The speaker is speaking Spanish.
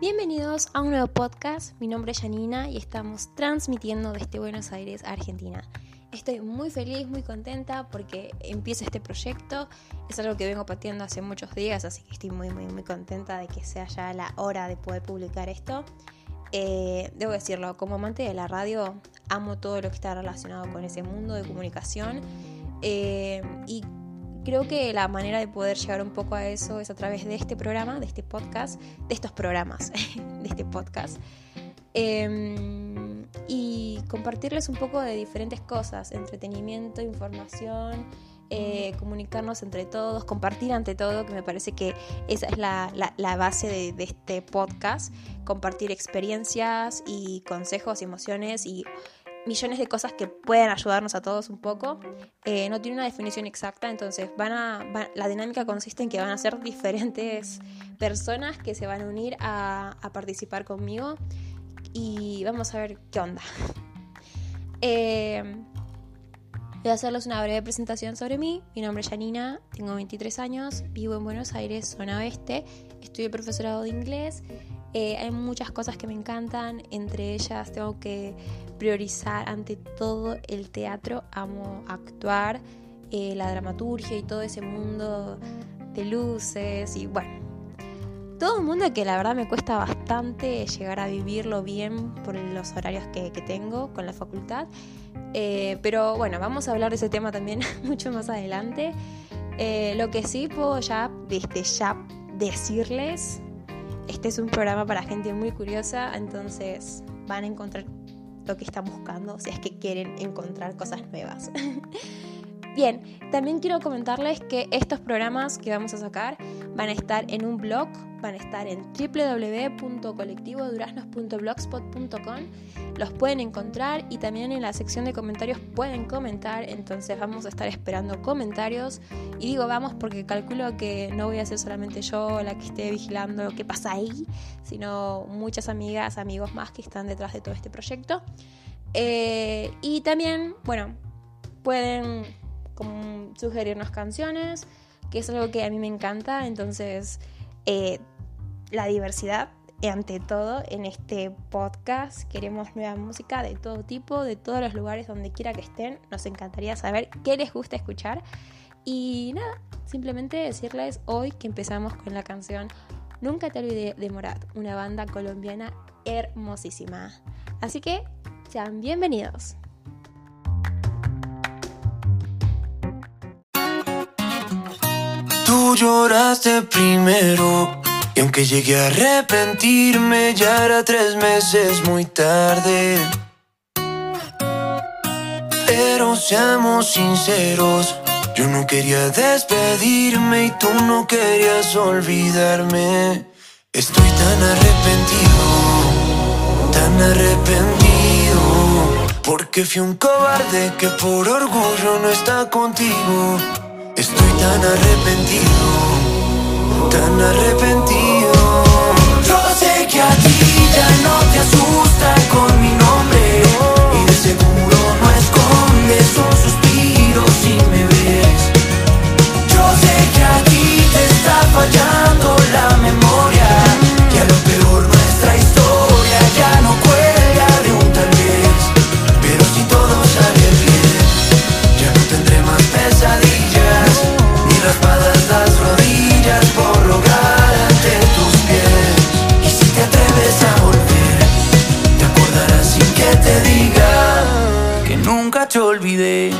Bienvenidos a un nuevo podcast. Mi nombre es Janina y estamos transmitiendo desde Buenos Aires, Argentina. Estoy muy feliz, muy contenta porque empieza este proyecto. Es algo que vengo pateando hace muchos días, así que estoy muy, muy, muy contenta de que sea ya la hora de poder publicar esto. Eh, debo decirlo, como amante de la radio, amo todo lo que está relacionado con ese mundo de comunicación. Eh, y creo que la manera de poder llegar un poco a eso es a través de este programa, de este podcast, de estos programas, de este podcast. Em, y compartirles un poco de diferentes cosas, entretenimiento, información, eh, comunicarnos entre todos, compartir ante todo, que me parece que esa es la, base de, de, este podcast, compartir experiencias y consejos emociones y millones de cosas que pueden ayudarnos a todos un poco. Eh, no tiene una definición exacta, entonces van a, la dinámica consiste en que van a ser diferentes personas que se van a unir a, participar conmigo y vamos a ver qué onda. Eh, voy a hacerles una breve presentación sobre mí. Mi nombre es Janina, tengo 23 años, vivo en Buenos Aires, zona oeste, estudio profesorado de inglés. Eh, hay muchas cosas que me encantan, entre ellas tengo que priorizar ante todo el teatro, amo actuar, eh, la dramaturgia y todo ese mundo de luces y bueno, todo un mundo que la verdad me cuesta bastante llegar a vivirlo bien por los horarios que, tengo con la facultad. Eh, pero bueno, vamos a hablar de ese tema también mucho más adelante. lo que sí puedo ya desde ya decirles este es un programa para gente muy curiosa, entonces van a encontrar lo que están buscando si es que quieren encontrar cosas nuevas. Bien, también quiero comentarles que estos programas que vamos a sacar van a estar en un blog, van a estar en www.colectivoduraznos.blogspot.com. Los pueden encontrar y también en la sección de comentarios pueden comentar, entonces vamos a estar esperando comentarios. Y digo vamos porque calculo que no voy a ser solamente yo la que esté vigilando lo que pasa ahí, sino muchas amigas, amigos más que están detrás de todo este proyecto. Eh, y también, bueno, pueden sugerirnos canciones, que es algo que a mí me encanta, entonces eh, la diversidad ante todo en este podcast. Queremos nueva música de todo tipo, de todos los lugares donde quiera que estén. Nos encantaría saber qué les gusta escuchar. Y nada, simplemente decirles hoy que empezamos con la canción Nunca te olvidé de Morat, una banda colombiana hermosísima. Así que sean bienvenidos. Lloraste primero y aunque llegué a arrepentirme ya era tres meses muy tarde. Pero seamos sinceros, yo no quería despedirme y tú no querías olvidarme. Estoy tan arrepentido, tan arrepentido, porque fui un cobarde que por orgullo no está contigo. Estoy tan arrepentido, tan arrepentido. Nunca te olvidé.